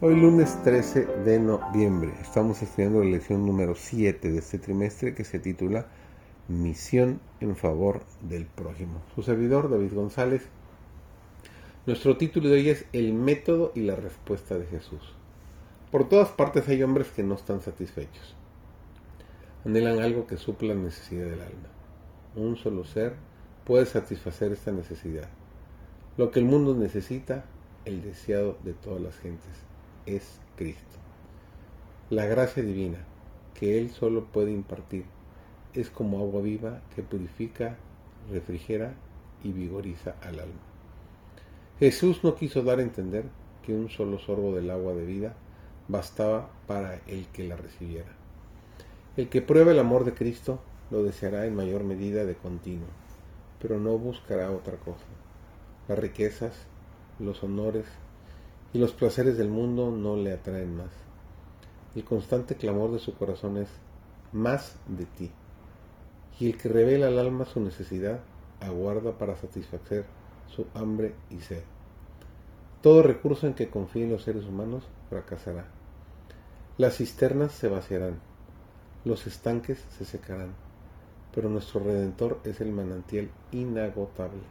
Hoy lunes 13 de noviembre estamos estudiando la lección número 7 de este trimestre que se titula Misión en favor del prójimo. Su servidor David González. Nuestro título de hoy es El método y la respuesta de Jesús. Por todas partes hay hombres que no están satisfechos. Anhelan algo que supla la necesidad del alma. Un solo ser puede satisfacer esta necesidad. Lo que el mundo necesita, el deseado de todas las gentes es Cristo. La gracia divina que Él solo puede impartir es como agua viva que purifica, refrigera y vigoriza al alma. Jesús no quiso dar a entender que un solo sorbo del agua de vida bastaba para el que la recibiera. El que prueba el amor de Cristo lo deseará en mayor medida de continuo, pero no buscará otra cosa. Las riquezas, los honores, y los placeres del mundo no le atraen más. El constante clamor de su corazón es más de ti. Y el que revela al alma su necesidad aguarda para satisfacer su hambre y sed. Todo recurso en que confíen los seres humanos fracasará. Las cisternas se vaciarán, los estanques se secarán, pero nuestro Redentor es el manantial inagotable.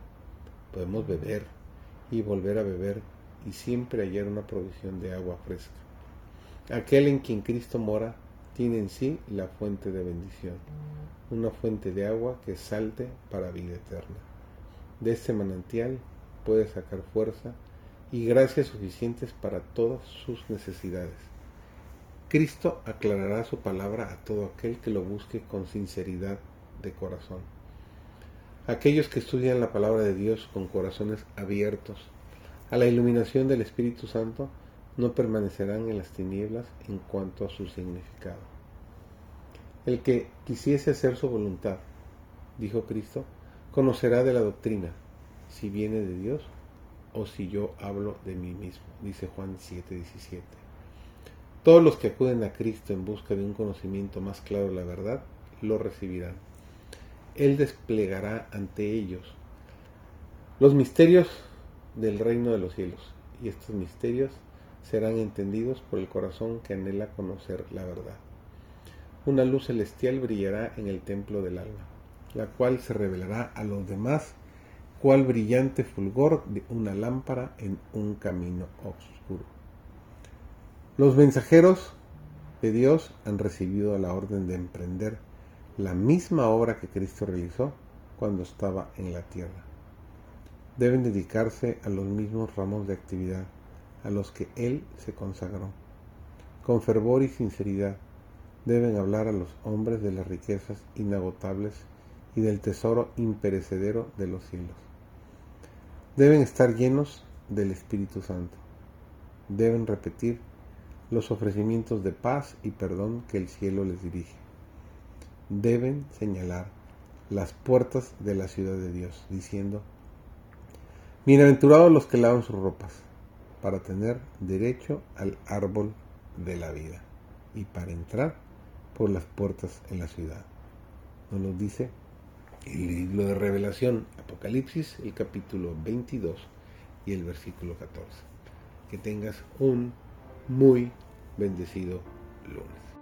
Podemos beber y volver a beber y siempre hallar una provisión de agua fresca. Aquel en quien Cristo mora tiene en sí la fuente de bendición, una fuente de agua que salte para vida eterna. De este manantial puede sacar fuerza y gracias suficientes para todas sus necesidades. Cristo aclarará su palabra a todo aquel que lo busque con sinceridad de corazón. Aquellos que estudian la palabra de Dios con corazones abiertos a la iluminación del Espíritu Santo, no permanecerán en las tinieblas en cuanto a su significado. El que quisiese hacer su voluntad, dijo Cristo, conocerá de la doctrina, si viene de Dios o si yo hablo de mí mismo, dice Juan 7:17. Todos los que acuden a Cristo en busca de un conocimiento más claro de la verdad, lo recibirán. Él desplegará ante ellos los misterios del reino de los cielos, y estos misterios serán entendidos por el corazón que anhela conocer la verdad. Una luz celestial brillará en el templo del alma, la cual se revelará a los demás cual brillante fulgor de una lámpara en un camino oscuro. Los mensajeros de Dios han recibido la orden de emprender la misma obra que Cristo realizó cuando estaba en la tierra deben dedicarse a los mismos ramos de actividad a los que Él se consagró. Con fervor y sinceridad deben hablar a los hombres de las riquezas inagotables y del tesoro imperecedero de los cielos. Deben estar llenos del Espíritu Santo. Deben repetir los ofrecimientos de paz y perdón que el cielo les dirige. Deben señalar las puertas de la ciudad de Dios, diciendo, Bienaventurados los que lavan sus ropas, para tener derecho al árbol de la vida y para entrar por las puertas en la ciudad. Nos lo dice el libro de Revelación, Apocalipsis, el capítulo 22 y el versículo 14. Que tengas un muy bendecido lunes.